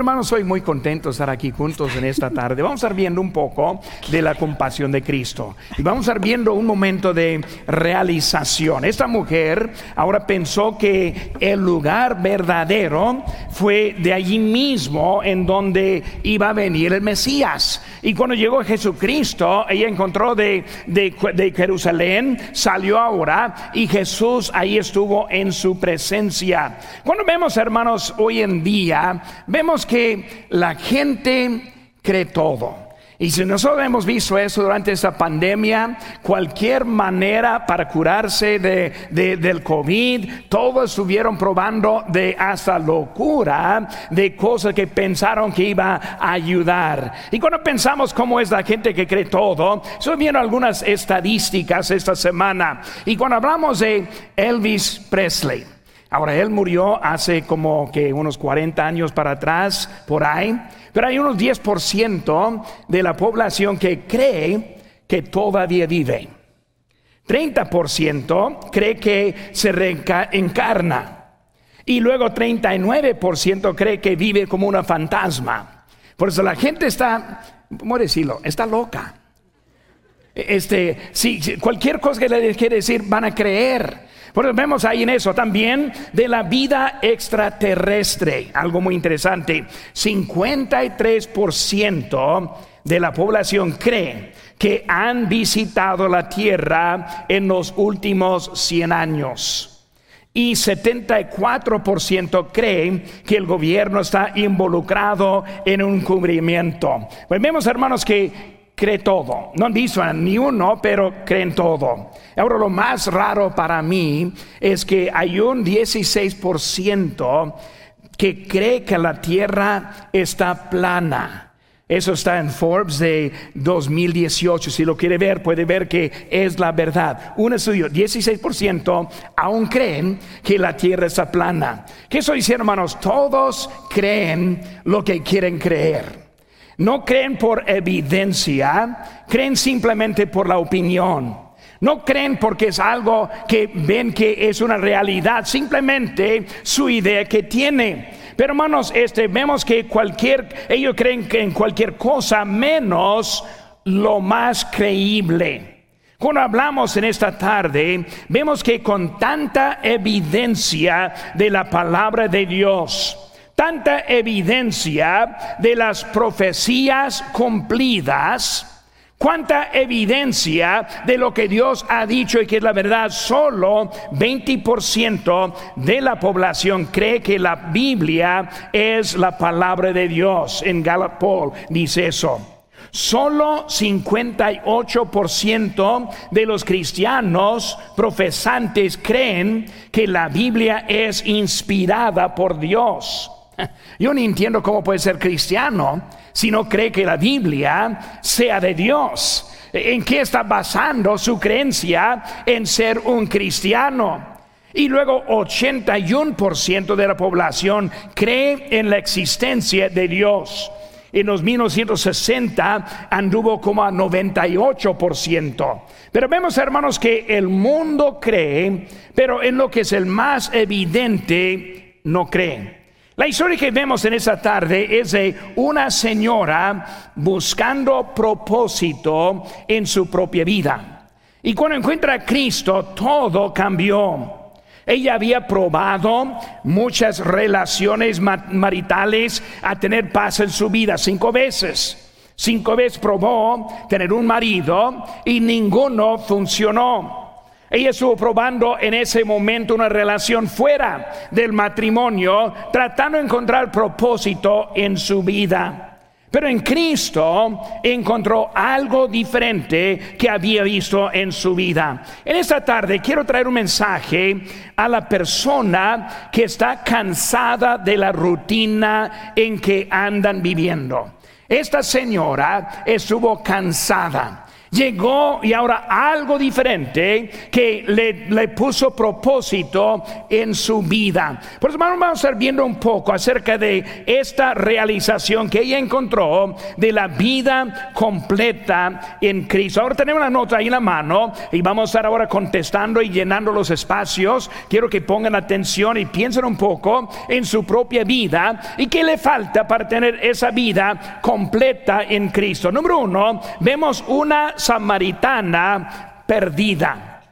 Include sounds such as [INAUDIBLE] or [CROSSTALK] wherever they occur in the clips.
Hermanos, soy muy contento de estar aquí juntos en esta tarde. Vamos a estar viendo un poco de la compasión de Cristo. Y vamos a estar viendo un momento de realización. Esta mujer ahora pensó que el lugar verdadero fue de allí mismo en donde iba a venir el Mesías. Y cuando llegó Jesucristo, ella encontró de, de Jerusalén, salió ahora y Jesús ahí estuvo en su presencia. Cuando vemos, hermanos, hoy en día, vemos que la gente cree todo. Y si nosotros hemos visto eso durante esta pandemia, cualquier manera para curarse de, del COVID, todos estuvieron probando de hasta locura de cosas que pensaron que iba a ayudar. Y cuando pensamos cómo es la gente que cree todo, estoy viendo algunas estadísticas esta semana. Y cuando hablamos de Elvis Presley, Ahora, él murió hace como que unos 40 años para atrás, por ahí, pero hay unos 10% de la población que cree que todavía vive. 30% cree que se reencarna. Y luego 39% cree que vive como una fantasma. Por eso la gente está, ¿cómo decirlo? Está loca. Este, si cualquier cosa que le quiere decir, van a creer. Bueno, vemos ahí en eso también de la vida extraterrestre, algo muy interesante. 53% de la población cree que han visitado la Tierra en los últimos 100 años. Y 74% creen que el gobierno está involucrado en un cubrimiento. Pues vemos, hermanos, que cree todo. No dicen ni uno, pero creen todo. Ahora lo más raro para mí es que hay un 16% que cree que la tierra está plana. Eso está en Forbes de 2018. Si lo quiere ver, puede ver que es la verdad. Un estudio, 16% aún creen que la tierra está plana. ¿Qué eso hermanos? Todos creen lo que quieren creer. No creen por evidencia, creen simplemente por la opinión. No creen porque es algo que ven que es una realidad, simplemente su idea que tiene. Pero hermanos, este, vemos que cualquier, ellos creen que en cualquier cosa menos lo más creíble. Cuando hablamos en esta tarde, vemos que con tanta evidencia de la palabra de Dios, tanta evidencia de las profecías cumplidas, cuánta evidencia de lo que Dios ha dicho y que es la verdad, solo 20% de la población cree que la Biblia es la palabra de Dios. En Gallup dice eso. Solo 58% de los cristianos profesantes creen que la Biblia es inspirada por Dios. [LAUGHS] Yo no entiendo cómo puede ser cristiano si no cree que la Biblia sea de Dios. ¿En qué está basando su creencia en ser un cristiano? Y luego 81% de la población cree en la existencia de Dios. En los 1960 anduvo como a 98%. Pero vemos, hermanos, que el mundo cree, pero en lo que es el más evidente, no cree. La historia que vemos en esa tarde es de una señora buscando propósito en su propia vida. Y cuando encuentra a Cristo, todo cambió. Ella había probado muchas relaciones maritales a tener paz en su vida cinco veces. Cinco veces probó tener un marido y ninguno funcionó. Ella estuvo probando en ese momento una relación fuera del matrimonio, tratando de encontrar propósito en su vida. Pero en Cristo encontró algo diferente que había visto en su vida. En esta tarde quiero traer un mensaje a la persona que está cansada de la rutina en que andan viviendo. Esta señora estuvo cansada Llegó y ahora algo diferente que le, puso propósito en su vida. Por eso vamos a estar viendo un poco acerca de esta realización que ella encontró de la vida completa en Cristo. Ahora tenemos la nota ahí en la mano y vamos a estar ahora contestando y llenando los espacios. Quiero que pongan atención y piensen un poco en su propia vida y qué le falta para tener esa vida completa en Cristo. Número uno, vemos una samaritana perdida.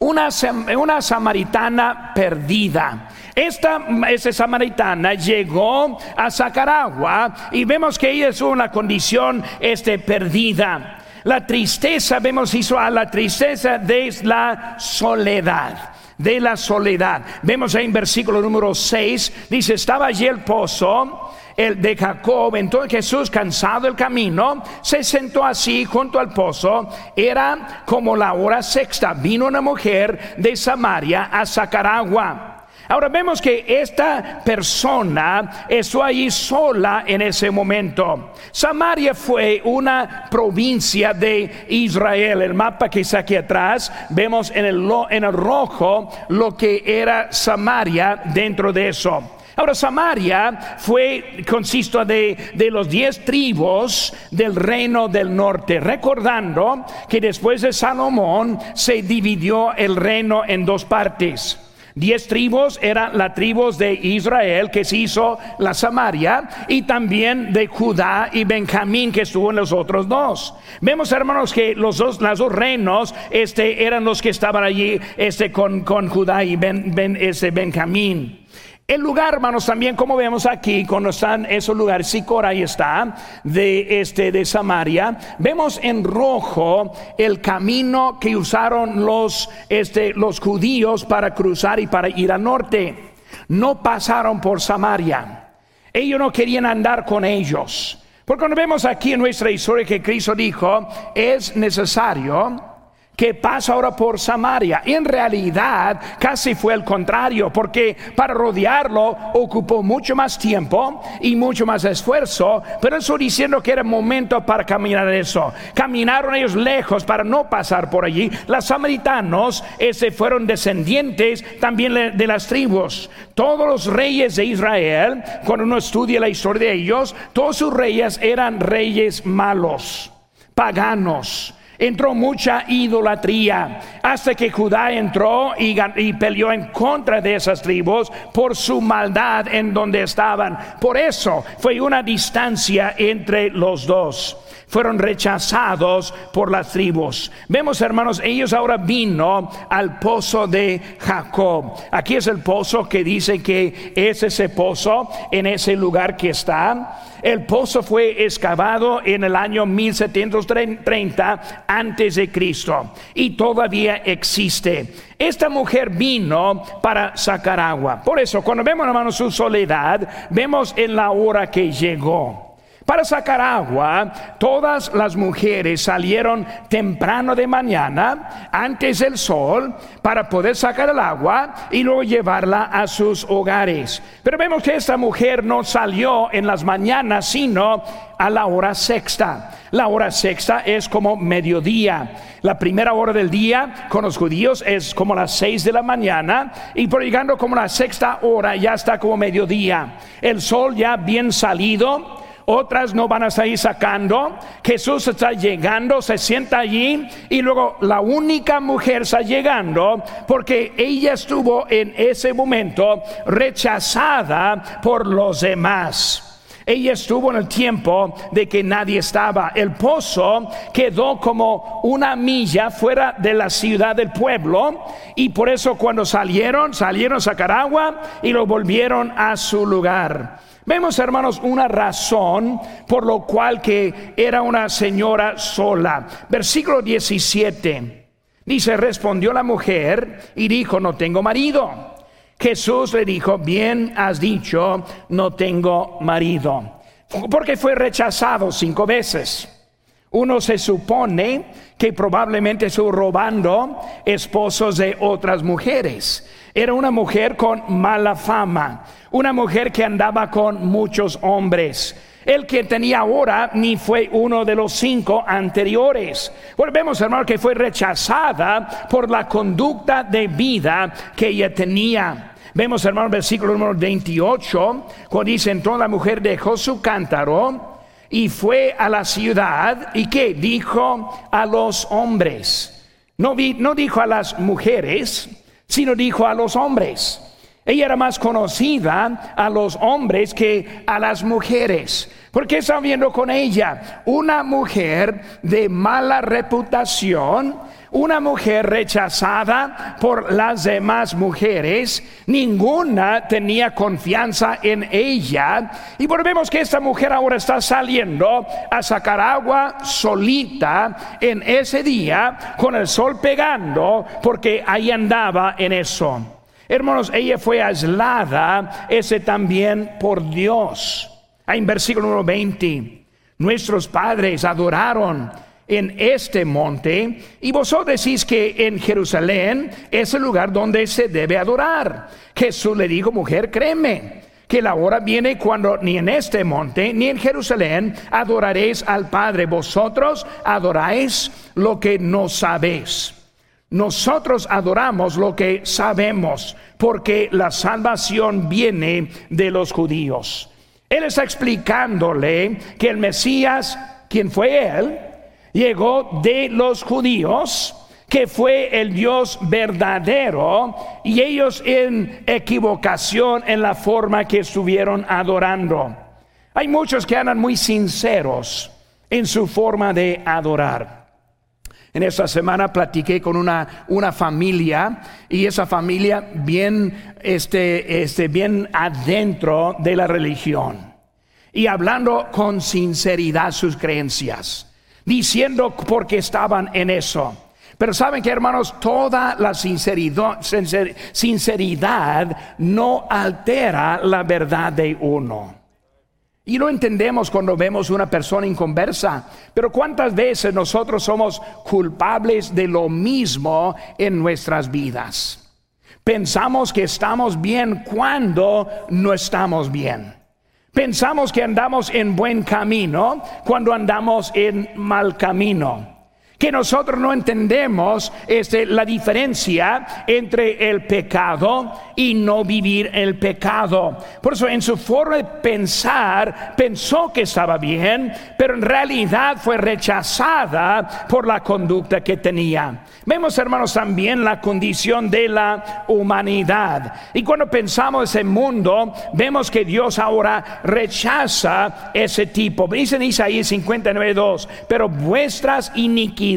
Una, una, samaritana perdida. Esta, esa samaritana llegó a sacar agua y vemos que ella es una condición este, perdida. La tristeza, vemos hizo a la tristeza de la soledad de la soledad. Vemos ahí en versículo número 6, dice, estaba allí el pozo el de Jacob. Entonces Jesús, cansado del camino, se sentó así junto al pozo. Era como la hora sexta. Vino una mujer de Samaria a sacar agua. Ahora vemos que esta persona estuvo ahí sola en ese momento. Samaria fue una provincia de Israel. El mapa que está aquí atrás, vemos en el, en el rojo lo que era Samaria dentro de eso. Ahora Samaria fue, consisto de, de los diez tribus del reino del norte, recordando que después de Salomón se dividió el reino en dos partes. Diez tribus eran las tribus de Israel que se hizo la Samaria y también de Judá y Benjamín que estuvo en los otros dos. Vemos hermanos que los dos, los dos reinos este, eran los que estaban allí este, con, con Judá y ben, ben, ese Benjamín. El lugar, hermanos, también como vemos aquí, cuando están esos lugares, Sicor ahí está, de este de Samaria, vemos en rojo el camino que usaron los, este, los judíos para cruzar y para ir al norte. No pasaron por Samaria. Ellos no querían andar con ellos. Porque cuando vemos aquí en nuestra historia que Cristo dijo, es necesario que pasa ahora por Samaria. En realidad casi fue el contrario, porque para rodearlo ocupó mucho más tiempo y mucho más esfuerzo, pero eso diciendo que era momento para caminar eso. Caminaron ellos lejos para no pasar por allí. Los samaritanos ese fueron descendientes también de las tribus. Todos los reyes de Israel, cuando uno estudia la historia de ellos, todos sus reyes eran reyes malos, paganos entró mucha idolatría hasta que Judá entró y, y, peleó en contra de esas tribus por su maldad en donde estaban. Por eso fue una distancia entre los dos fueron rechazados por las tribus. Vemos, hermanos, ellos ahora vino al pozo de Jacob. Aquí es el pozo que dice que es ese pozo en ese lugar que está. El pozo fue excavado en el año 1730 antes de Cristo y todavía existe. Esta mujer vino para sacar agua. Por eso, cuando vemos, hermanos, su soledad, vemos en la hora que llegó. Para sacar agua, todas las mujeres salieron temprano de mañana, antes del sol, para poder sacar el agua y luego llevarla a sus hogares. Pero vemos que esta mujer no salió en las mañanas, sino a la hora sexta. La hora sexta es como mediodía. La primera hora del día con los judíos es como las seis de la mañana y por llegando como la sexta hora ya está como mediodía. El sol ya bien salido otras no van a salir sacando. Jesús está llegando, se sienta allí y luego la única mujer está llegando porque ella estuvo en ese momento rechazada por los demás. Ella estuvo en el tiempo de que nadie estaba. El pozo quedó como una milla fuera de la ciudad del pueblo y por eso cuando salieron, salieron a sacar agua y lo volvieron a su lugar. Vemos, hermanos, una razón por lo cual que era una señora sola. Versículo 17. Dice, respondió la mujer y dijo, no tengo marido. Jesús le dijo, bien has dicho, no tengo marido. Porque fue rechazado cinco veces. Uno se supone que probablemente estuvo robando esposos de otras mujeres. Era una mujer con mala fama una mujer que andaba con muchos hombres. El que tenía ahora ni fue uno de los cinco anteriores. Volvemos, hermano, que fue rechazada por la conducta de vida que ella tenía. Vemos, hermano, versículo número 28, cuando dice, entonces la mujer dejó su cántaro y fue a la ciudad y que dijo a los hombres. No, no dijo a las mujeres, sino dijo a los hombres. Ella era más conocida a los hombres que a las mujeres. ¿Por qué está viendo con ella? Una mujer de mala reputación, una mujer rechazada por las demás mujeres, ninguna tenía confianza en ella. Y volvemos que esta mujer ahora está saliendo a sacar agua solita en ese día, con el sol pegando, porque ahí andaba en eso. Hermanos, ella fue aislada, ese también por Dios. En versículo número 20, nuestros padres adoraron en este monte y vosotros decís que en Jerusalén es el lugar donde se debe adorar. Jesús le dijo, mujer, créeme que la hora viene cuando ni en este monte ni en Jerusalén adoraréis al Padre. Vosotros adoráis lo que no sabéis. Nosotros adoramos lo que sabemos porque la salvación viene de los judíos. Él está explicándole que el Mesías, quien fue él, llegó de los judíos, que fue el Dios verdadero, y ellos en equivocación en la forma que estuvieron adorando. Hay muchos que andan muy sinceros en su forma de adorar. En esta semana platiqué con una, una familia y esa familia bien, este, este, bien adentro de la religión y hablando con sinceridad sus creencias, diciendo porque estaban en eso. Pero saben que hermanos, toda la sinceridad, sinceridad no altera la verdad de uno. Y lo entendemos cuando vemos una persona inconversa. Pero ¿cuántas veces nosotros somos culpables de lo mismo en nuestras vidas? Pensamos que estamos bien cuando no estamos bien. Pensamos que andamos en buen camino cuando andamos en mal camino que nosotros no entendemos este, la diferencia entre el pecado y no vivir el pecado. Por eso en su forma de pensar pensó que estaba bien, pero en realidad fue rechazada por la conducta que tenía. Vemos hermanos también la condición de la humanidad. Y cuando pensamos ese mundo, vemos que Dios ahora rechaza ese tipo. Dice en Isaías 59.2, pero vuestras iniquidades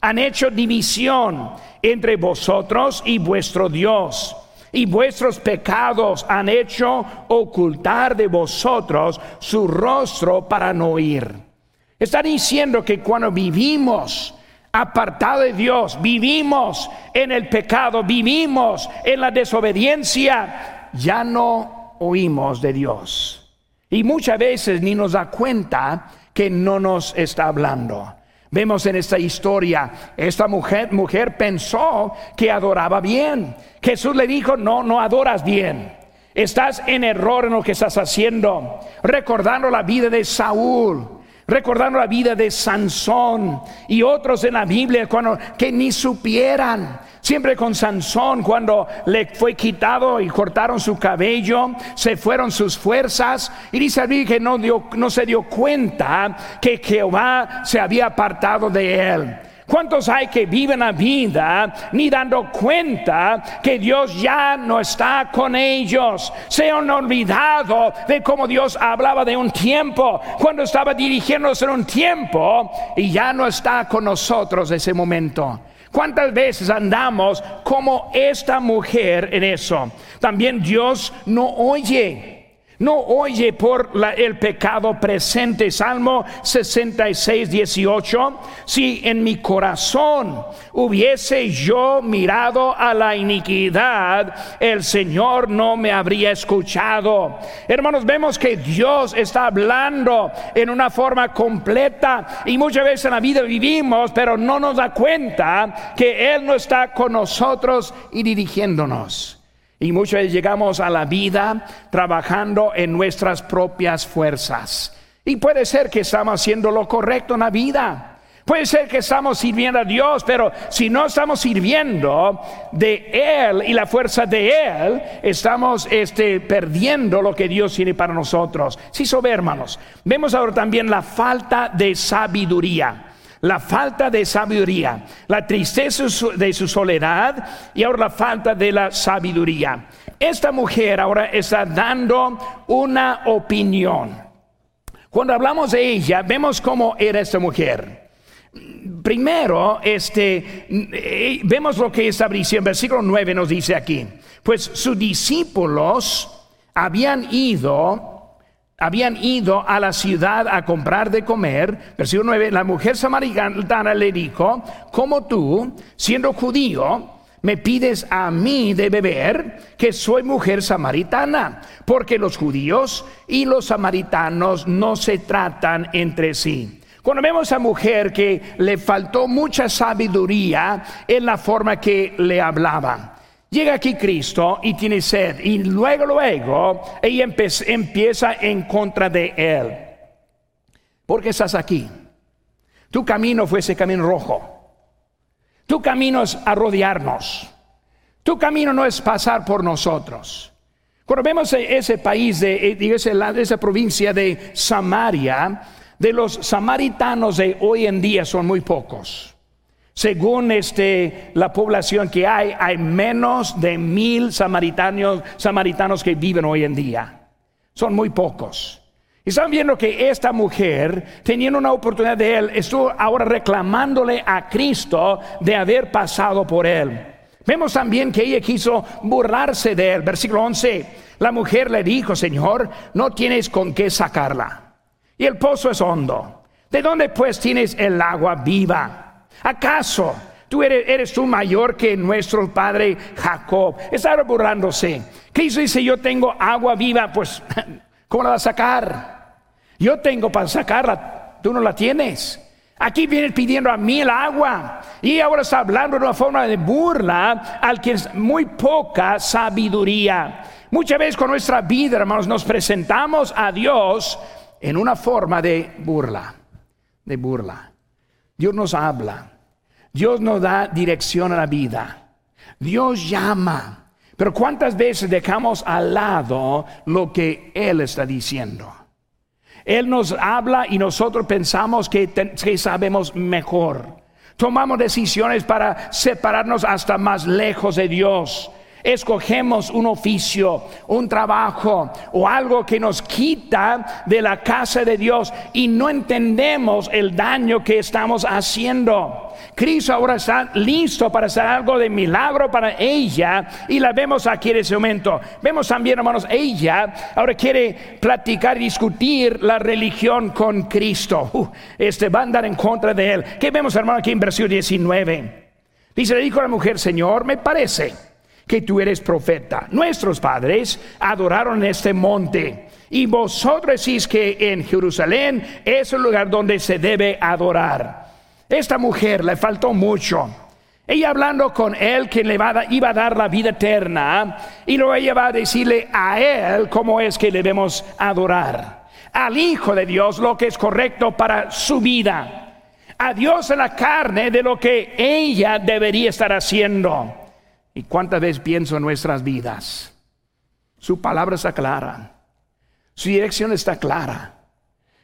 han hecho división entre vosotros y vuestro Dios. Y vuestros pecados han hecho ocultar de vosotros su rostro para no oír. Está diciendo que cuando vivimos apartado de Dios, vivimos en el pecado, vivimos en la desobediencia, ya no oímos de Dios. Y muchas veces ni nos da cuenta que no nos está hablando. Vemos en esta historia, esta mujer, mujer pensó que adoraba bien. Jesús le dijo, no, no adoras bien. Estás en error en lo que estás haciendo. Recordando la vida de Saúl, recordando la vida de Sansón y otros en la Biblia cuando, que ni supieran Siempre con Sansón, cuando le fue quitado y cortaron su cabello, se fueron sus fuerzas. Y dice que no, no se dio cuenta que Jehová se había apartado de él. ¿Cuántos hay que viven la vida ni dando cuenta que Dios ya no está con ellos? Se han olvidado de cómo Dios hablaba de un tiempo, cuando estaba dirigiéndose en un tiempo y ya no está con nosotros ese momento. ¿Cuántas veces andamos como esta mujer en eso? También Dios no oye. No oye por el pecado presente. Salmo 66, 18. Si en mi corazón hubiese yo mirado a la iniquidad, el Señor no me habría escuchado. Hermanos, vemos que Dios está hablando en una forma completa y muchas veces en la vida vivimos, pero no nos da cuenta que Él no está con nosotros y dirigiéndonos. Y muchas veces llegamos a la vida trabajando en nuestras propias fuerzas. Y puede ser que estamos haciendo lo correcto en la vida. Puede ser que estamos sirviendo a Dios, pero si no estamos sirviendo de Él y la fuerza de Él, estamos este, perdiendo lo que Dios tiene para nosotros. Sí, sobre hermanos. Vemos ahora también la falta de sabiduría la falta de sabiduría, la tristeza de su soledad y ahora la falta de la sabiduría. Esta mujer ahora está dando una opinión. Cuando hablamos de ella, vemos cómo era esta mujer. Primero, este, eh, vemos lo que está diciendo, versículo 9 nos dice aquí, pues sus discípulos habían ido habían ido a la ciudad a comprar de comer. Versículo 9, la mujer samaritana le dijo, como tú, siendo judío, me pides a mí de beber, que soy mujer samaritana, porque los judíos y los samaritanos no se tratan entre sí. Cuando vemos a mujer que le faltó mucha sabiduría en la forma que le hablaba. Llega aquí Cristo y tiene sed y luego, luego ella empieza en contra de él. ¿Por qué estás aquí? Tu camino fue ese camino rojo. Tu camino es a rodearnos. Tu camino no es pasar por nosotros. Cuando vemos ese país, de, eh, esa provincia de Samaria, de los samaritanos de hoy en día son muy pocos. Según este, la población que hay, hay menos de mil samaritanos, samaritanos que viven hoy en día. Son muy pocos. Y están viendo que esta mujer, teniendo una oportunidad de él, estuvo ahora reclamándole a Cristo de haber pasado por él. Vemos también que ella quiso burlarse de él. Versículo 11, la mujer le dijo, Señor, no tienes con qué sacarla. Y el pozo es hondo. ¿De dónde pues tienes el agua viva? ¿Acaso tú eres, tú mayor que nuestro padre Jacob? Está burlándose. Cristo dice, yo tengo agua viva, pues, [LAUGHS] ¿cómo la vas a sacar? Yo tengo para sacarla, tú no la tienes. Aquí vienes pidiendo a mí el agua y ahora está hablando de una forma de burla al que es muy poca sabiduría. Muchas veces con nuestra vida, hermanos, nos presentamos a Dios en una forma de burla, de burla. Dios nos habla. Dios nos da dirección a la vida. Dios llama. Pero ¿cuántas veces dejamos al lado lo que Él está diciendo? Él nos habla y nosotros pensamos que, que sabemos mejor. Tomamos decisiones para separarnos hasta más lejos de Dios escogemos un oficio, un trabajo o algo que nos quita de la casa de Dios y no entendemos el daño que estamos haciendo. Cristo ahora está listo para hacer algo de milagro para ella y la vemos aquí en ese momento. Vemos también, hermanos, ella ahora quiere platicar y discutir la religión con Cristo. Uh, este va a andar en contra de él. ¿Qué vemos, hermano, aquí en versículo 19? Dice, le dijo a la mujer, Señor, me parece que tú eres profeta. Nuestros padres adoraron este monte. Y vosotros decís que en Jerusalén es el lugar donde se debe adorar. Esta mujer le faltó mucho. Ella hablando con él que le iba a dar la vida eterna y luego ella va a decirle a él cómo es que debemos adorar. Al Hijo de Dios lo que es correcto para su vida. A Dios en la carne de lo que ella debería estar haciendo. ¿Y cuántas veces pienso en nuestras vidas? Su palabra está clara. Su dirección está clara.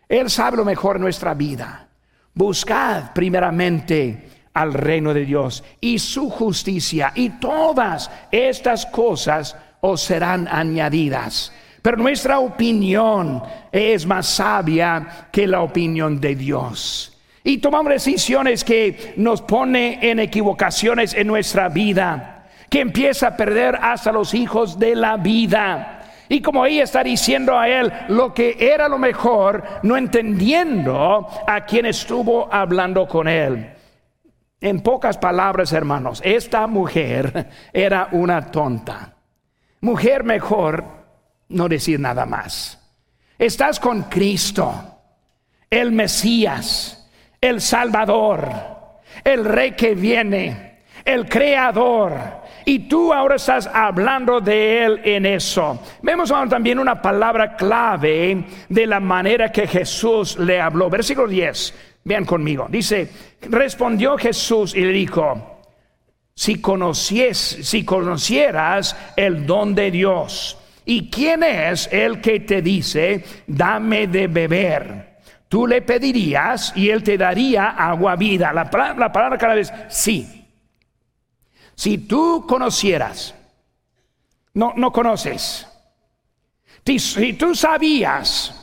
Él sabe lo mejor en nuestra vida. Buscad primeramente al reino de Dios y su justicia y todas estas cosas os serán añadidas. Pero nuestra opinión es más sabia que la opinión de Dios. Y tomamos decisiones que nos pone en equivocaciones en nuestra vida que empieza a perder hasta los hijos de la vida. Y como ella está diciendo a él lo que era lo mejor, no entendiendo a quien estuvo hablando con él. En pocas palabras, hermanos, esta mujer era una tonta. Mujer mejor no decir nada más. Estás con Cristo, el Mesías, el Salvador, el Rey que viene, el Creador Y tú ahora estás hablando de Él en eso. Vemos ahora también una palabra clave de la manera que Jesús le habló. Versículo 10. Vean conmigo. Dice, respondió Jesús y le dijo, si, conocies, si conocieras el don de Dios, ¿y quién es el que te dice, dame de beber? Tú le pedirías y él te daría agua vida. La, la palabra cada vez, sí. Si tú conocieras, no, no conoces. Si, tú sabías,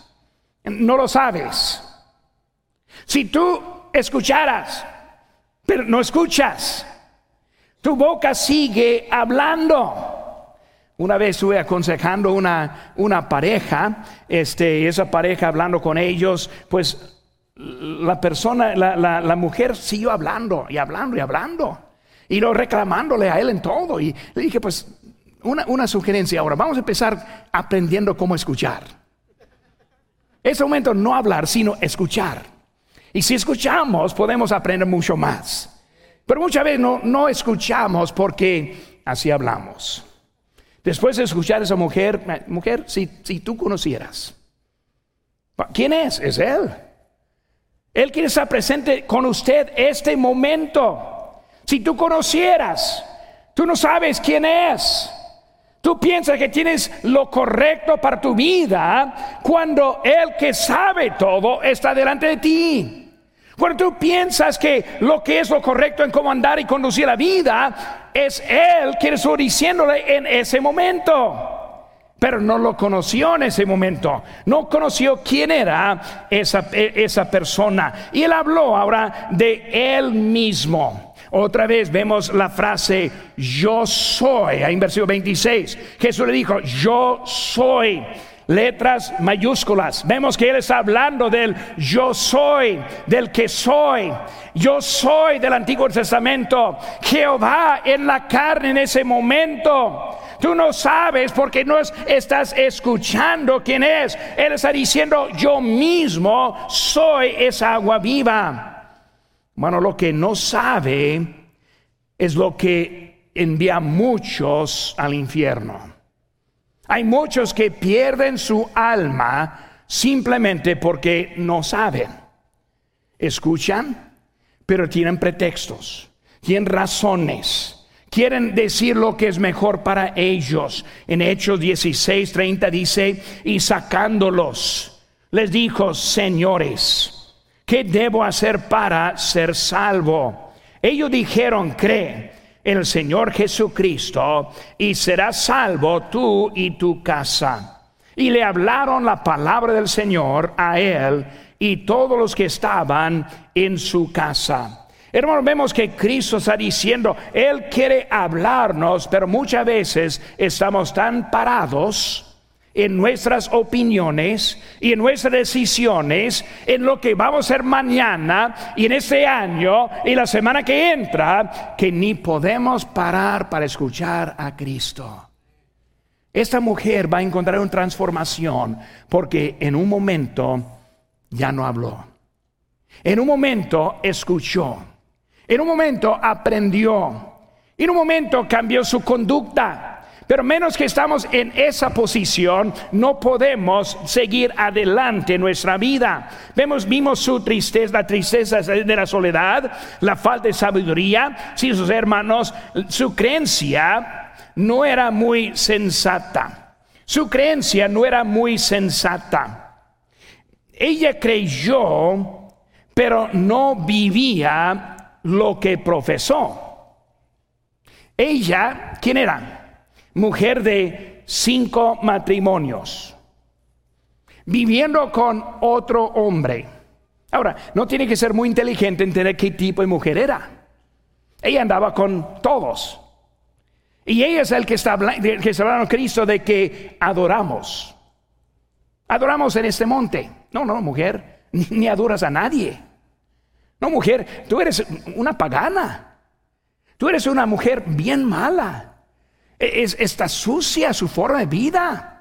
no lo sabes. Si tú escucharas, pero no escuchas, tu boca sigue hablando. Una vez estuve aconsejando una, una pareja, este, esa pareja hablando con ellos, pues la persona, la, la, la mujer siguió hablando y hablando y hablando y lo reclamándole a él en todo. Y le dije, pues, una, sugerencia ahora, vamos a empezar aprendiendo cómo escuchar. Ese momento no hablar, sino escuchar. Y si escuchamos, podemos aprender mucho más. Pero muchas veces no, no escuchamos porque así hablamos. Después de escuchar a esa mujer, mujer, si, si tú conocieras, ¿quién es? Es Él. Él quiere estar presente con usted este momento. Si tú conocieras, tú no sabes quién es. Tú piensas que tienes lo correcto para tu vida cuando el que sabe todo está delante de ti. Cuando tú piensas que lo que es lo correcto en cómo andar y conducir la vida es Él que está diciéndole en ese momento. Pero no lo conoció en ese momento. No conoció quién era esa, esa persona. Y Él habló ahora de Él mismo. Otra vez vemos la frase yo soy, ahí en versículo 26. Jesús le dijo, yo soy. Letras mayúsculas. Vemos que Él está hablando del yo soy, del que soy. Yo soy del Antiguo Testamento. Jehová en la carne en ese momento. Tú no sabes porque no estás escuchando quién es. Él está diciendo, yo mismo soy esa agua viva. Bueno, lo que no sabe es lo que envía muchos al infierno. Hay muchos que pierden su alma simplemente porque no saben. Escuchan, pero tienen pretextos, tienen razones. Quieren decir lo que es mejor para ellos. En Hechos 16, 30 dice, y sacándolos, les dijo, señores, ¿qué debo hacer para ser salvo? Ellos dijeron, cree en el Señor Jesucristo y serás salvo tú y tu casa. Y le hablaron la palabra del Señor a él y todos los que estaban en su casa. Hermanos, vemos que Cristo está diciendo, Él quiere hablarnos, pero muchas veces estamos tan parados en nuestras opiniones y en nuestras decisiones, en lo que vamos a hacer mañana y en este año y la semana que entra, que ni podemos parar para escuchar a Cristo. Esta mujer va a encontrar una transformación porque en un momento ya no habló. En un momento escuchó. En un momento aprendió. En un momento cambió su conducta. Pero menos que estamos en esa posición, no podemos seguir adelante en nuestra vida. Vemos, vimos su tristeza, la tristeza de la soledad, la falta de sabiduría. Si sus hermanos, su creencia no era muy sensata. Su creencia no era muy sensata. Ella creyó, pero no vivía lo que profesó. Ella, ¿quién era? Mujer de cinco matrimonios, viviendo con otro hombre. Ahora, no tiene que ser muy inteligente entender qué tipo de mujer era. Ella andaba con todos. Y ella es el que está, que está hablando Cristo de que adoramos. Adoramos en este monte. No, no, mujer, ni adoras a nadie. No, mujer, tú eres una pagana. Tú eres una mujer bien mala. Es, está sucia su forma de vida.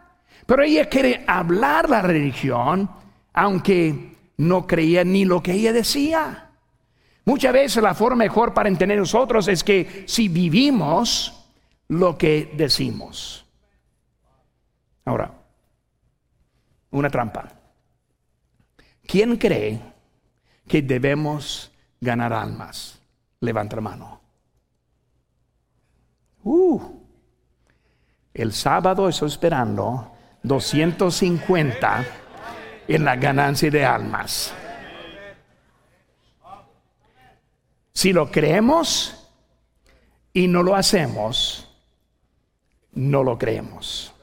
Pero ella quiere hablar la religión, aunque no creía ni lo que ella decía. Muchas veces la forma mejor para entender nosotros es que si vivimos lo que decimos. Ahora, una trampa. ¿Quién cree que debemos ganar almas? Levanta la mano. Uh, el sábado estoy esperando 250 en la ganancia de almas. Si lo creemos y no lo hacemos, no lo creemos.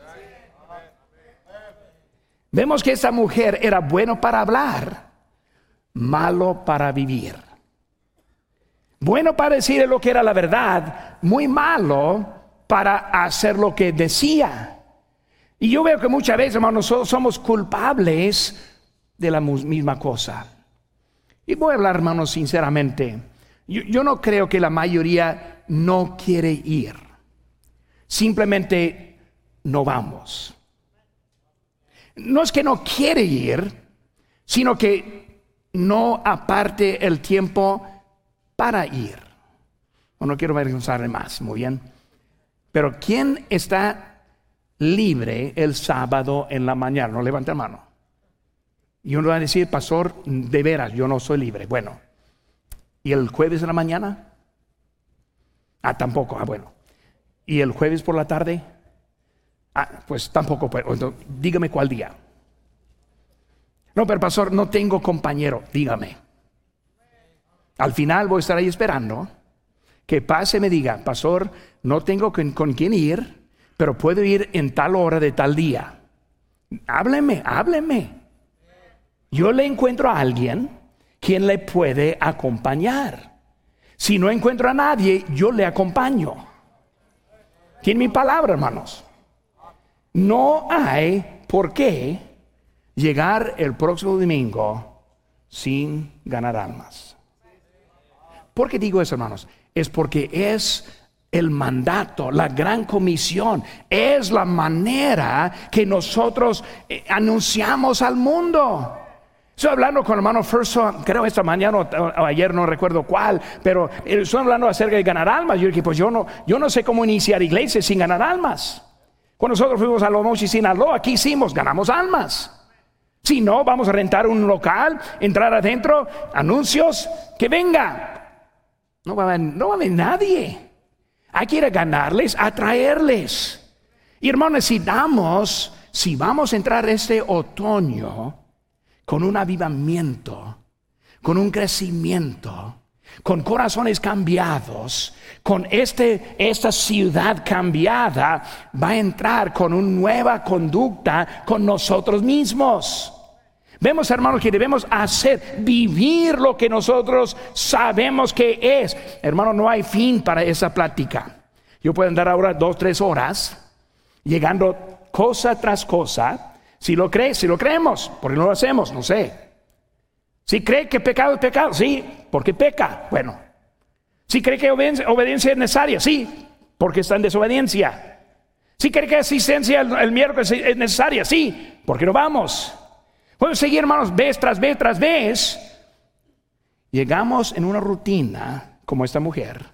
Vemos que esa mujer era bueno para hablar, malo para vivir. Bueno para decir lo que era la verdad, muy malo para hacer lo que decía. Y yo veo que muchas veces, hermanos, nosotros somos culpables de la misma cosa. Y voy a hablar, hermanos, sinceramente. Yo, no creo que la mayoría no quiere ir. Simplemente no vamos. No es que no quiere ir, sino que no aparte el tiempo para ir. no quiero avergonzarle más, muy bien. Pero ¿quién está libre el sábado en la mañana? No levante la mano. Y uno va a decir, pastor, de veras, yo no soy libre. Bueno, ¿y el jueves en la mañana? Ah, tampoco. Ah, bueno. ¿Y el jueves por la tarde? Ah, pues tampoco. Dígame cuál día. No, pero pastor, no tengo compañero. Dígame. Al final voy a estar ahí esperando que pase me diga, pastor, no tengo con, con quién ir, pero puedo ir en tal hora de tal día. Hábleme, hábleme. Yo le encuentro a alguien quien le puede acompañar. Si no encuentro a nadie, yo le acompaño. Tiene mi palabra, hermanos. No hay por qué llegar el próximo domingo sin ganar almas. ¿Por qué digo eso, hermanos? Es porque es el mandato, la gran comisión, es la manera que nosotros eh, anunciamos al mundo. Estoy hablando con el hermano Ferso, creo esta mañana o, ayer, no recuerdo cuál, pero eh, estoy hablando acerca de ganar almas. Yo dije, pues yo no, yo no sé cómo iniciar iglesias sin ganar almas. Cuando nosotros fuimos a Los y Sinaloa, aquí hicimos? Ganamos almas. Si no, vamos a rentar un local, entrar adentro, anuncios, que venga. No va a haber, no va a nadie. Hay que ir a ganarles, atraerles. Y hermanos, necesitamos, si vamos a entrar este otoño con un avivamiento, con un crecimiento, con corazones cambiados, con este, esta ciudad cambiada, va a entrar con una nueva conducta con nosotros mismos. Vemos, hermanos, que debemos hacer, vivir lo que nosotros sabemos que es. Hermano, no hay fin para esa plática. Yo puedo andar ahora dos, tres horas, llegando cosa tras cosa. Si lo crees, si lo creemos, porque no lo hacemos, no sé. Si cree que pecado es pecado, sí, porque peca. Bueno, si cree que obediencia, es necesaria, sí, porque está en desobediencia. Si cree que asistencia el, miércoles es necesaria, sí, porque no vamos. Podemos seguir, hermanos, vez tras vez tras vez. Llegamos en una rutina como esta mujer,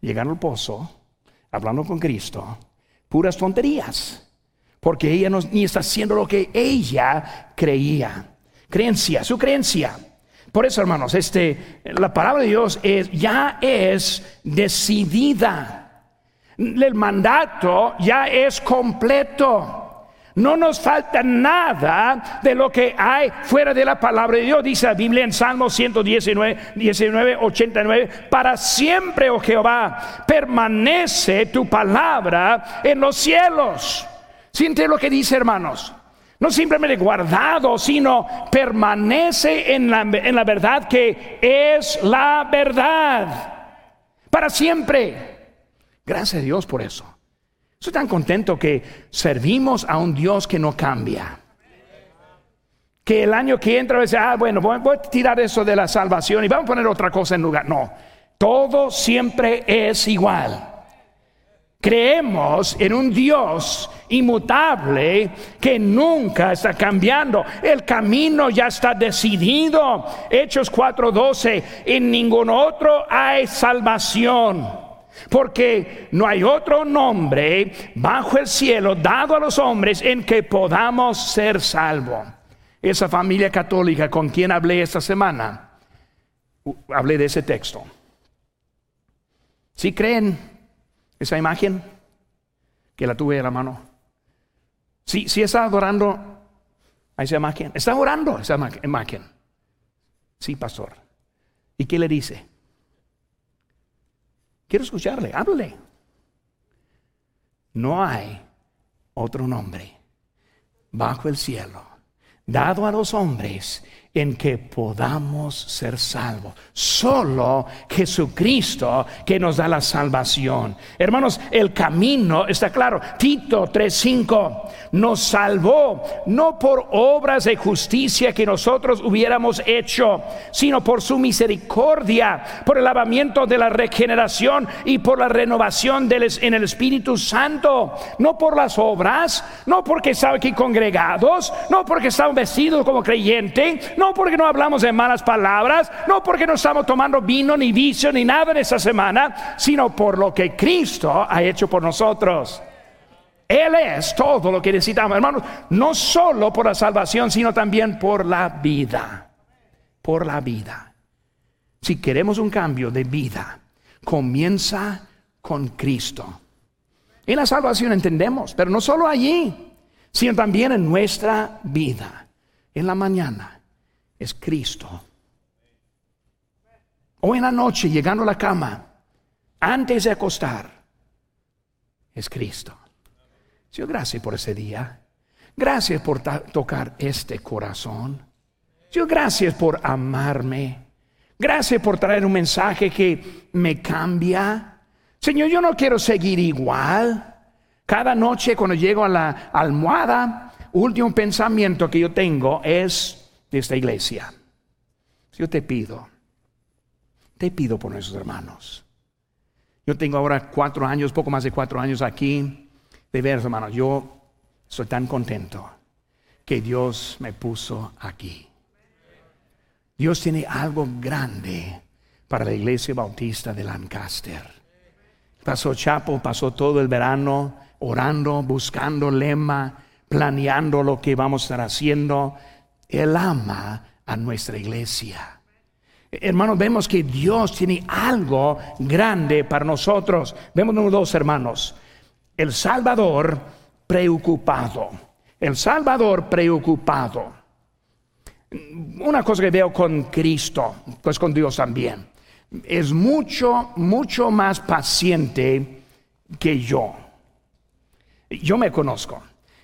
llegando al pozo, hablando con Cristo, puras tonterías, porque ella no, ni está haciendo lo que ella creía creencia, su creencia. Por eso, hermanos, este, la palabra de Dios es, ya es decidida. El mandato ya es completo. No nos falta nada de lo que hay fuera de la palabra de Dios. Dice la Biblia en Salmo 119, 19, 89. Para siempre, oh Jehová, permanece tu palabra en los cielos. Siente lo que dice, hermanos. No simplemente guardado, sino permanece en la, en la verdad que es la verdad. Para siempre. Gracias a Dios por eso. Estoy tan contento que servimos a un Dios que no cambia. Que el año que entra, dice, ah, bueno, voy, a tirar eso de la salvación y vamos a poner otra cosa en lugar. No, todo siempre es igual. Creemos en un Dios inmutable que nunca está cambiando. El camino ya está decidido. Hechos 4:12, en ningún otro hay salvación. Porque no hay otro nombre bajo el cielo dado a los hombres en que podamos ser salvos. Esa familia católica con quien hablé esta semana, hablé de ese texto. ¿Sí creen esa imagen? Que la tuve en la mano. Sí, sí está adorando a esa imagen. Está orando esa imagen. Sí, pastor. ¿Y qué le dice? Quiero escucharle, háblale. No hay otro nombre bajo el cielo dado a los hombres en que podamos ser salvos. Solo Jesucristo que nos da la salvación. Hermanos, el camino está claro. Tito 3:5 nos salvó no por obras de justicia que nosotros hubiéramos hecho, sino por su misericordia, por el lavamiento de la regeneración y por la renovación en el Espíritu Santo. No por las obras, no porque estamos aquí congregados, no porque estamos vestidos como creyentes no porque no hablamos de malas palabras, no porque no estamos tomando vino ni vicio ni nada en esta semana, sino por lo que Cristo ha hecho por nosotros. Él es todo lo que necesitamos, hermanos, no solo por la salvación, sino también por la vida. Por la vida. Si queremos un cambio de vida, comienza con Cristo. En la salvación entendemos, pero no solo allí, sino también en nuestra vida. En la mañana, es Cristo. Hoy en la noche, llegando a la cama, antes de acostar, es Cristo. Señor, gracias por ese día. Gracias por tocar este corazón. Señor, gracias por amarme. Gracias por traer un mensaje que me cambia. Señor, yo no quiero seguir igual. Cada noche cuando llego a la almohada, último pensamiento que yo tengo es de esta iglesia. Yo te pido, te pido por nuestros hermanos. Yo tengo ahora cuatro años, poco más de cuatro años aquí. De ver, hermanos, yo estoy tan contento que Dios me puso aquí. Dios tiene algo grande para la iglesia bautista de Lancaster. Pasó Chapo, pasó todo el verano orando, buscando lema, planeando lo que vamos a estar haciendo él ama a nuestra iglesia. Hermanos, vemos que Dios tiene algo grande para nosotros. Vemos dos, hermanos. El Salvador preocupado. El Salvador preocupado. Una cosa que veo con Cristo, pues con Dios también. Es mucho, mucho más paciente que yo. Yo me conozco.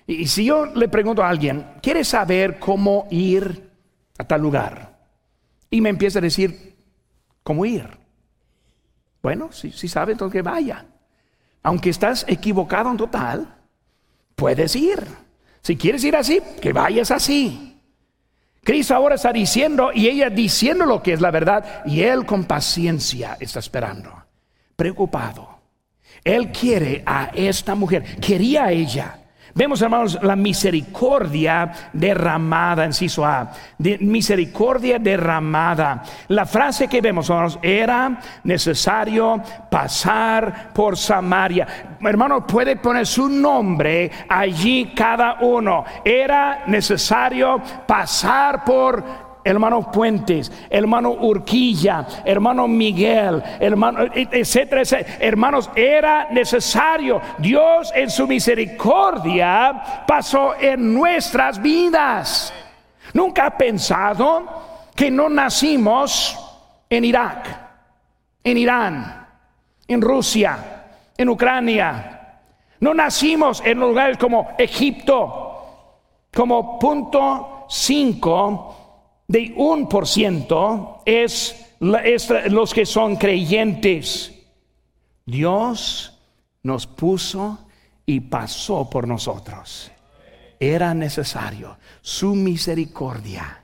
Y si yo le pregunto a alguien, ¿quiere saber cómo ir a tal lugar? Y me empieza a decir, ¿cómo ir? Bueno, si, si sabe, entonces que vaya. Aunque estás equivocado en total, puedes ir. Si quieres ir así, que vayas así. Cristo ahora está diciendo y ella diciendo lo que es la verdad y él con paciencia está esperando, preocupado. Él quiere a esta mujer, quería a ella. Vemos, hermanos, la misericordia derramada, en A, de misericordia derramada. La frase que vemos, hermanos, era necesario pasar por Samaria. Hermano, puede poner su nombre allí cada uno. Era necesario pasar por hermano Puentes, hermano Urquilla, hermano Miguel, hermano, etcétera, etcétera. Hermanos, era necesario. Dios en su misericordia pasó en nuestras vidas. Nunca ha pensado que no nacimos en Irak, en Irán, en Rusia, en Ucrania. No nacimos en lugares como Egipto, como punto cinco de un por ciento es, los que son creyentes. Dios nos puso y pasó por nosotros. Era necesario su misericordia.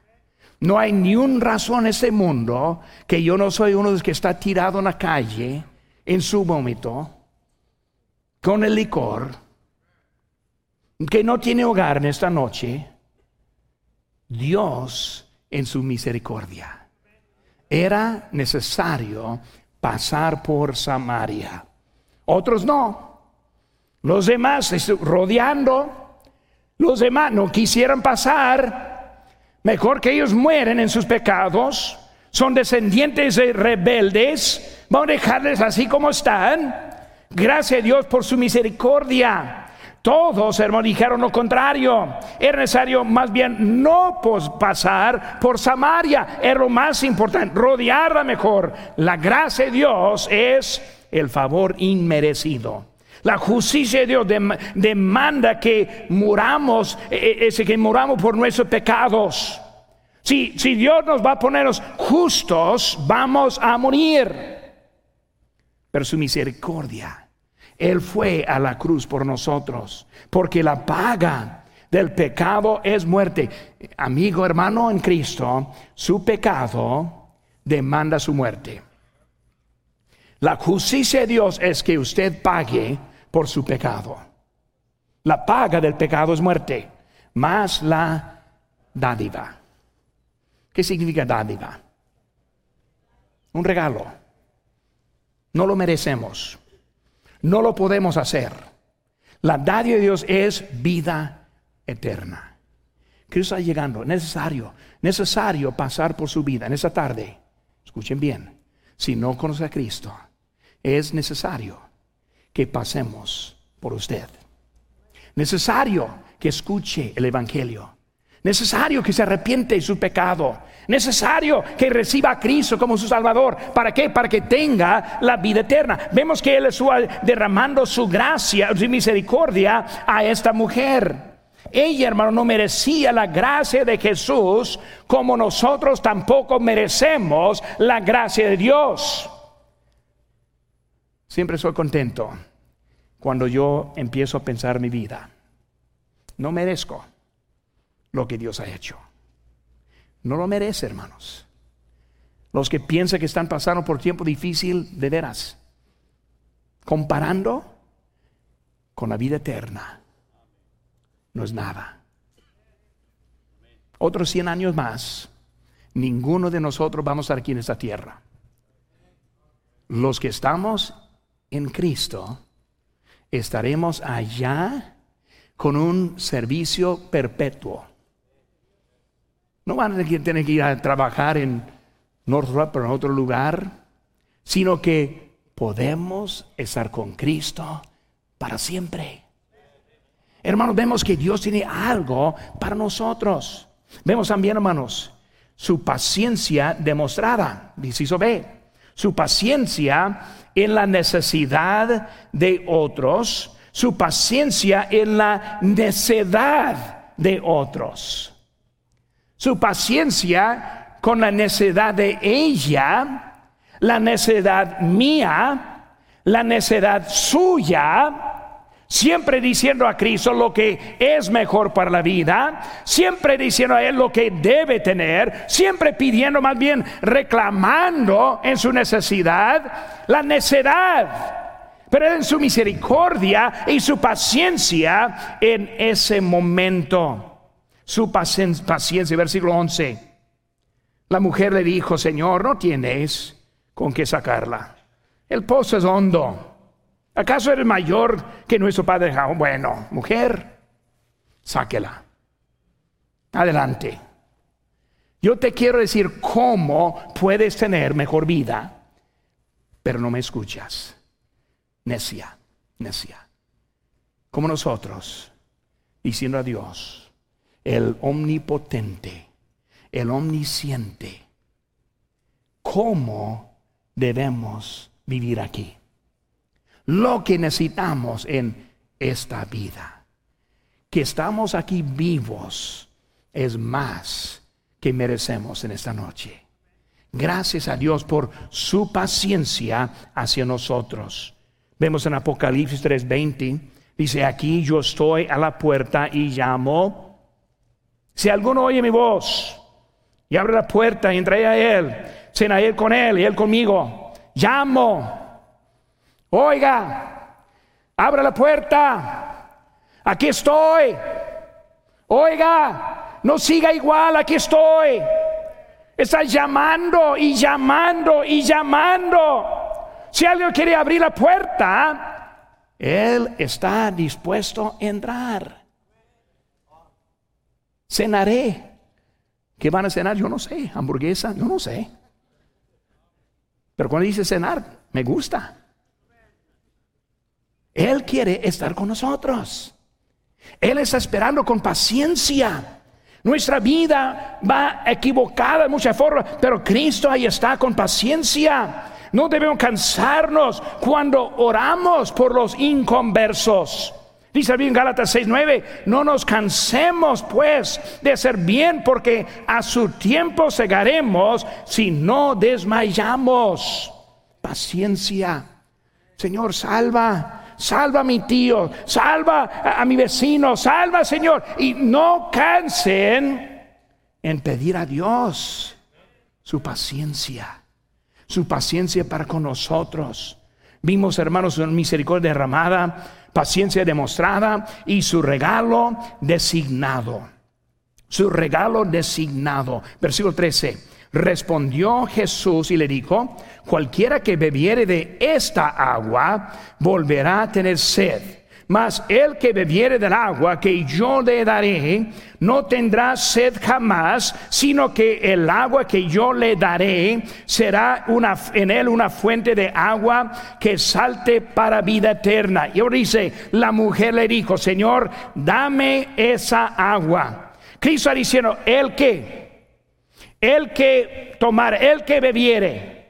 No hay ni una razón en este mundo que yo no soy uno de los que está tirado en la calle en su vómito con el licor, que no tiene hogar en esta noche. Dios en su misericordia. Era necesario pasar por Samaria. Otros no. Los demás rodeando, los demás no quisieran pasar. Mejor que ellos mueren en sus pecados. Son descendientes de rebeldes. Vamos a dejarles así como están. Gracias a Dios por su misericordia. Todos, hermanos, dijeron lo contrario. Era necesario más bien no pasar por Samaria. Era lo más importante, rodearla mejor. La gracia de Dios es el favor inmerecido. La justicia de Dios demanda que muramos, e, e, ese que muramos por nuestros pecados. Si, si Dios nos va a ponernos justos, vamos a morir. Pero su misericordia él fue a la cruz por nosotros, porque la paga del pecado es muerte. Amigo, hermano en Cristo, su pecado demanda su muerte. La justicia de Dios es que usted pague por su pecado. La paga del pecado es muerte, más la dádiva. ¿Qué significa dádiva? Un regalo. No lo merecemos. No lo podemos hacer. La dádiva de Dios es vida eterna. Cristo está llegando. Necesario, necesario pasar por su vida en esa tarde. Escuchen bien. Si no conoce a Cristo, es necesario que pasemos por usted. Necesario que escuche el Evangelio. Necesario que se arrepiente de su pecado. Necesario que reciba a Cristo como su Salvador. ¿Para qué? Para que tenga la vida eterna. Vemos que Él está derramando su gracia, su misericordia a esta mujer. Ella, hermano, no merecía la gracia de Jesús como nosotros tampoco merecemos la gracia de Dios. Siempre soy contento cuando yo empiezo a pensar mi vida. No merezco lo que Dios ha hecho. No lo merece, hermanos. Los que piensan que están pasando por tiempo difícil, de veras, comparando con la vida eterna, no es nada. Otros 100 años más, ninguno de nosotros vamos a estar aquí en esta tierra. Los que estamos en Cristo, estaremos allá con un servicio perpetuo no van a tener que ir a trabajar en Northrop o en otro lugar, sino que podemos estar con Cristo para siempre. Hermanos, vemos que Dios tiene algo para nosotros. Vemos también, hermanos, su paciencia demostrada, inciso B, su paciencia en la necesidad de otros, su paciencia en la necedad de otros su paciencia con la necedad de ella, la necedad mía, la necedad suya, siempre diciendo a Cristo lo que es mejor para la vida, siempre diciendo a Él lo que debe tener, siempre pidiendo más bien, reclamando en su necesidad, la necedad. Pero en su misericordia y su paciencia en ese momento su paciencia, versículo 11. La mujer le dijo, Señor, no tienes con qué sacarla. El pozo es hondo. ¿Acaso eres mayor que nuestro padre Bueno, mujer, sáquela. Adelante. Yo te quiero decir cómo puedes tener mejor vida, pero no me escuchas. Necia, necia. Como nosotros, diciendo a Dios, el omnipotente, el omnisciente, cómo debemos vivir aquí. Lo que necesitamos en esta vida. Que estamos aquí vivos es más que merecemos en esta noche. Gracias a Dios por su paciencia hacia nosotros. Vemos en Apocalipsis 3:20, dice, aquí yo estoy a la puerta y llamo. Si alguno oye mi voz y abre la puerta y entra a él, cena él con él y él conmigo, llamo, oiga, abre la puerta, aquí estoy, oiga, no siga igual, aquí estoy. Está llamando y llamando y llamando. Si alguien quiere abrir la puerta, Él está dispuesto a entrar. Cenaré. ¿Qué van a cenar? Yo no sé. Hamburguesa, yo no sé. Pero cuando dice cenar, me gusta. Él quiere estar con nosotros. Él está esperando con paciencia. Nuestra vida va equivocada en muchas formas, pero Cristo ahí está con paciencia. No debemos cansarnos cuando oramos por los inconversos. Dice bien Gálatas 6:9, no nos cansemos pues de hacer bien porque a su tiempo segaremos si no desmayamos. Paciencia. Señor, salva salva a mi tío, salva a, mi vecino, salva Señor. Y no cansen en pedir a Dios su paciencia, su paciencia para con nosotros. Vimos, hermanos, su misericordia derramada, paciencia demostrada y su regalo designado. Su regalo designado. Versículo 13. Respondió Jesús y le dijo, cualquiera que bebiere de esta agua volverá a tener sed. Mas el que bebiere del agua que yo le daré no tendrá sed jamás, sino que el agua que yo le daré será una, en él una fuente de agua que salte para vida eterna. Y ahora dice, la mujer le dijo, Señor, dame esa agua. Cristo está diciendo, el que el que tomar, el que bebiere.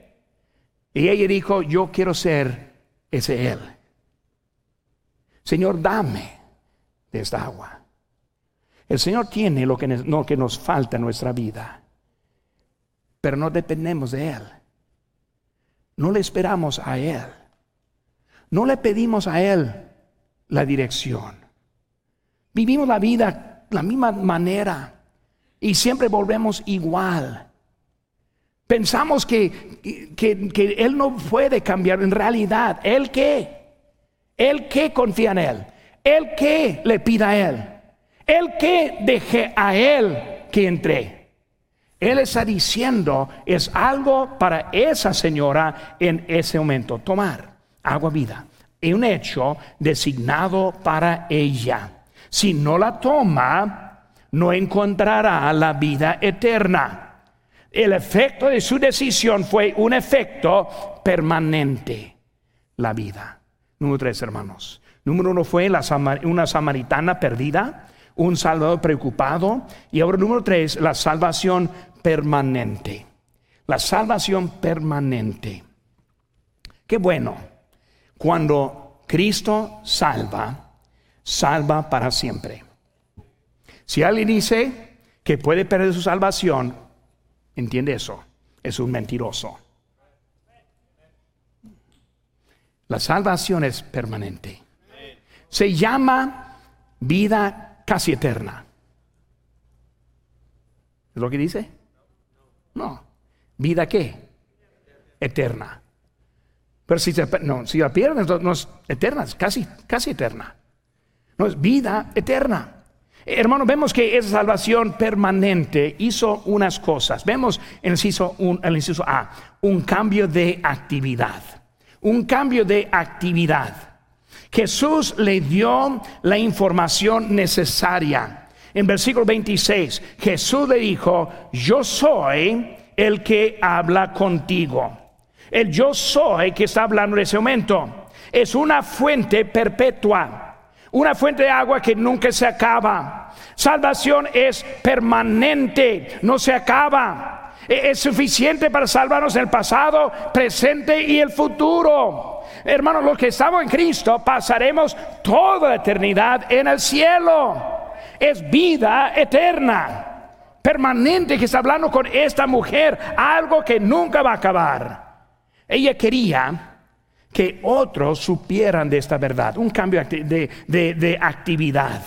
Y ella dijo, yo quiero ser ese él. Señor, dame de esta agua. El Señor tiene lo que, que nos falta en nuestra vida, pero no dependemos de Él. No le esperamos a Él. No le pedimos a Él la dirección. Vivimos la vida la misma manera y siempre volvemos igual. Pensamos que, que, Él no puede cambiar en realidad. ¿Él qué? ¿Él qué confía en Él? ¿Él qué le pida a Él? ¿Él qué deje a Él que entre? Él está diciendo es algo para esa señora en ese momento. Tomar agua vida. Es un hecho designado para ella. Si no la toma, no encontrará la vida eterna. El efecto de su decisión fue un efecto permanente, la vida. Número tres, hermanos. Número uno fue una samaritana perdida, un salvador preocupado. Y ahora número tres, la salvación permanente. La salvación permanente. Qué bueno. Cuando Cristo salva, salva para siempre. Si alguien dice que puede perder su salvación, entiende eso, es un mentiroso. La salvación es permanente. Se llama vida casi eterna. ¿Es lo que dice? No. ¿Vida qué? Eterna. Pero si, no, si la pierden, no es eterna, es casi, casi eterna. No es vida eterna. Hermanos, vemos que esa salvación permanente hizo unas cosas. Vemos inciso, el inciso A, un cambio de actividad. Un cambio de actividad. Jesús le dio la información necesaria. En versículo 26, Jesús le dijo, yo soy el que habla contigo. El yo soy que está hablando en ese momento. Es una fuente perpetua una fuente de agua que nunca se acaba. Salvación es permanente, no se acaba. E-, es suficiente para salvarnos el pasado, presente y el futuro. Hermanos, los que estamos en Cristo pasaremos toda la eternidad en el cielo. Es vida eterna, permanente que está hablando con esta mujer, algo que nunca va a acabar. Ella quería que otros supieran de esta verdad, un cambio de, actividad.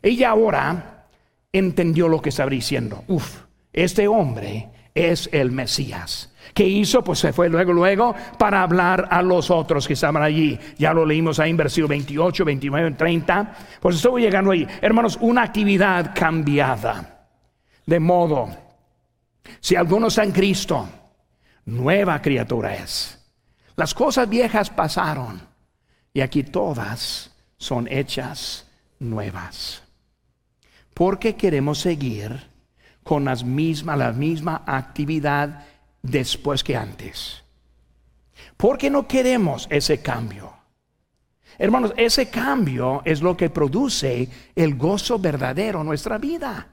Ella ahora entendió lo que estaba diciendo. Uf, este hombre es el Mesías. ¿Qué hizo? Pues se fue luego, luego para hablar a los otros que estaban allí. Ya lo leímos ahí en versículo 28, 29, 30. Pues estoy llegando ahí. Hermanos, una actividad cambiada. De modo, si alguno está en Cristo, nueva criatura es. Las cosas viejas pasaron Y aquí todas son hechas nuevas. Porque queremos seguir con las mismas, la misma actividad después que antes. Porque no queremos ese cambio. Hermanos, ese cambio es lo que produce el gozo verdadero en nuestra vida.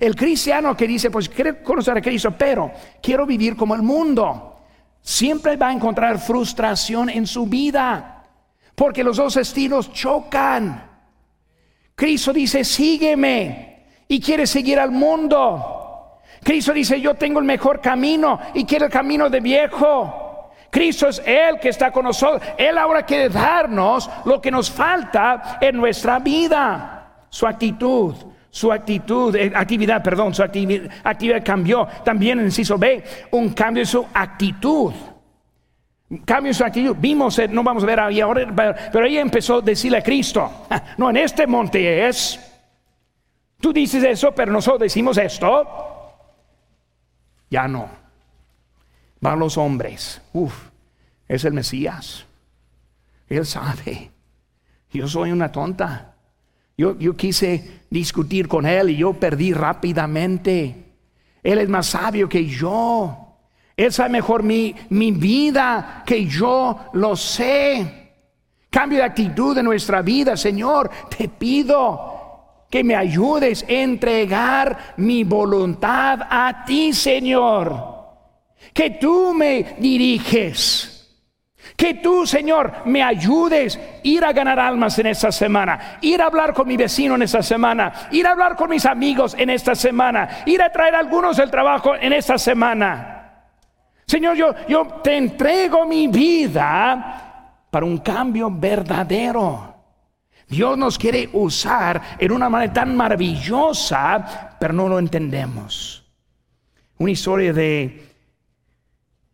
El cristiano que dice, pues quiero conocer a Cristo, pero quiero vivir como el mundo, siempre va a encontrar frustración en su vida, porque los dos estilos chocan. Cristo dice, sígueme, y quiere seguir al mundo. Cristo dice, yo tengo el mejor camino y quiere el camino de viejo. Cristo es el que está con nosotros. Él ahora quiere darnos lo que nos falta en nuestra vida, su actitud, su actitud, eh, actividad, perdón, su actividad, cambió. También en inciso B, un cambio en su actitud. Cambio en su actitud. Vimos, eh, no vamos a ver ahí ahora, pero ella empezó a decirle a Cristo, [LAUGHS] no, en este monte es. Tú dices eso, pero nosotros decimos esto. Ya no. Van los hombres. Uf, es el Mesías. Él sabe. Yo soy una tonta. Yo, quise discutir con él y yo perdí rápidamente. Él es más sabio que yo. Él sabe mejor mi, mi vida que yo lo sé. Cambio de actitud en nuestra vida, Señor. Te pido que me ayudes a entregar mi voluntad a ti, Señor. Que tú me diriges. Que tú, Señor, me ayudes ir a ganar almas en esta semana, ir a hablar con mi vecino en esta semana, ir a hablar con mis amigos en esta semana, ir a traer algunos del trabajo en esta semana. Señor, yo, yo te entrego mi vida para un cambio verdadero. Dios nos quiere usar en una manera tan maravillosa, pero no lo entendemos. Una historia de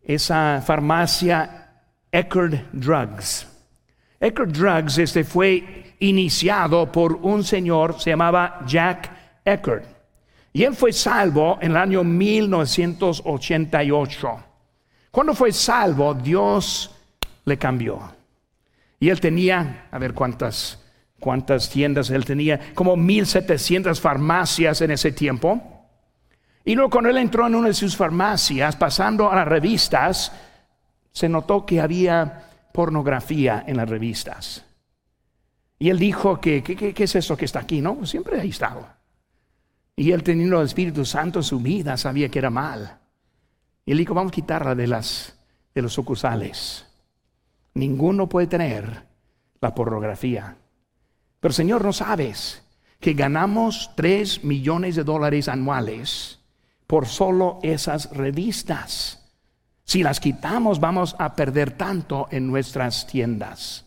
esa farmacia Eckerd Drugs. Eckerd Drugs este fue iniciado por un señor, se llamaba Jack Eckerd. Y él fue salvo en el año 1988. Cuando fue salvo, Dios le cambió. Y él tenía, a ver cuántas, cuántas tiendas él tenía, como 1700 farmacias en ese tiempo. Y luego cuando él entró en una de sus farmacias, pasando a las revistas, se notó que había pornografía en las revistas. Y él dijo que, ¿qué, es eso que está aquí? No, siempre ha estado. Y él teniendo el Espíritu Santo en su vida sabía que era mal. Y él dijo, vamos a quitarla de, las, de los sucursales. Ninguno puede tener la pornografía. Pero Señor, no sabes que ganamos 3 millones de dólares anuales por solo esas revistas. Si las quitamos vamos a perder tanto en nuestras tiendas.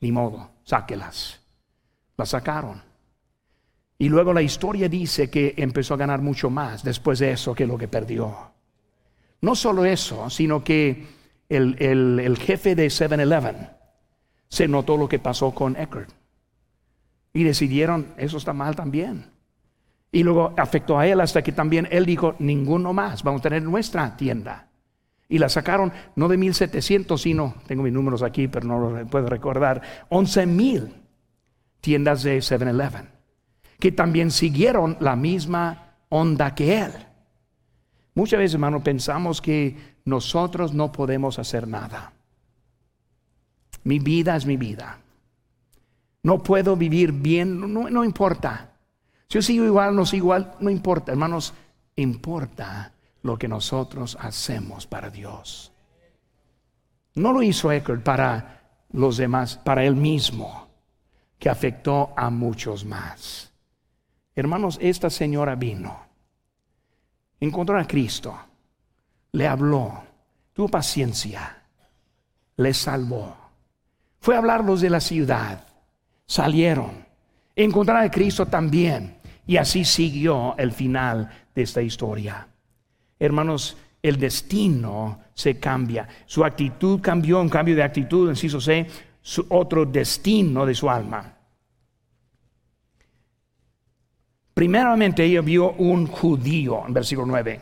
Ni modo, sáquelas. Las sacaron. Y luego la historia dice que empezó a ganar mucho más después de eso que lo que perdió. No solo eso, sino que el, jefe de 7-Eleven se notó lo que pasó con Eckert. Y decidieron, eso está mal también. Y luego afectó a él hasta que también él dijo, ninguno más, vamos a tener nuestra tienda. Y la sacaron no de 1700, sino, tengo mis números aquí, pero no lo puedo recordar, 11 mil tiendas de 7-Eleven, que también siguieron la misma onda que él. Muchas veces, hermano, pensamos que nosotros no podemos hacer nada. Mi vida es mi vida. No puedo vivir bien, no, importa. Si yo sigo igual, no sigo igual, no importa, hermanos, importa lo que nosotros hacemos para Dios. No lo hizo Eckert para los demás, para él mismo, que afectó a muchos más. Hermanos, esta señora vino, encontró a Cristo, le habló, tuvo paciencia, le salvó. Fue a hablarlos de la ciudad, salieron, encontraron a Cristo también, y así siguió el final de esta historia. Hermanos, el destino se cambia. Su actitud cambió, un cambio de actitud, inciso C, su otro destino de su alma. Primeramente ella vio un judío en versículo 9.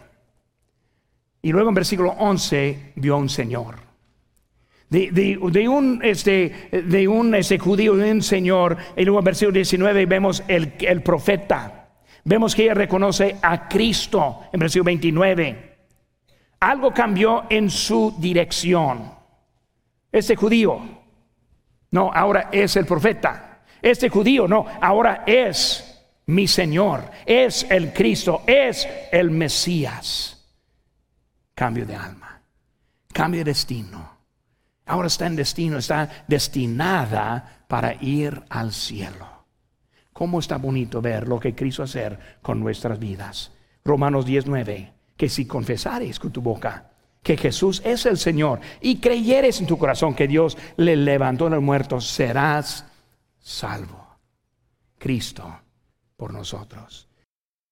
Y luego en versículo 11 vio un Señor. De, un, este, de un este, judío, de un señor. Y luego en versículo 19 vemos el, el profeta. Vemos que ella reconoce a Cristo en versículo 29. Algo cambió en su dirección. Este judío, no, ahora es el profeta. Este judío, no, ahora es mi Señor, es el Cristo, es el Mesías. Cambio de alma, cambio de destino. Ahora está en destino, está destinada para ir al cielo. ¿Cómo está bonito ver lo que quiso hacer con nuestras vidas? Romanos 19, que si confesares con tu boca que Jesús es el Señor y creyeres en tu corazón que Dios le levantó de los muertos, serás salvo. Cristo por nosotros.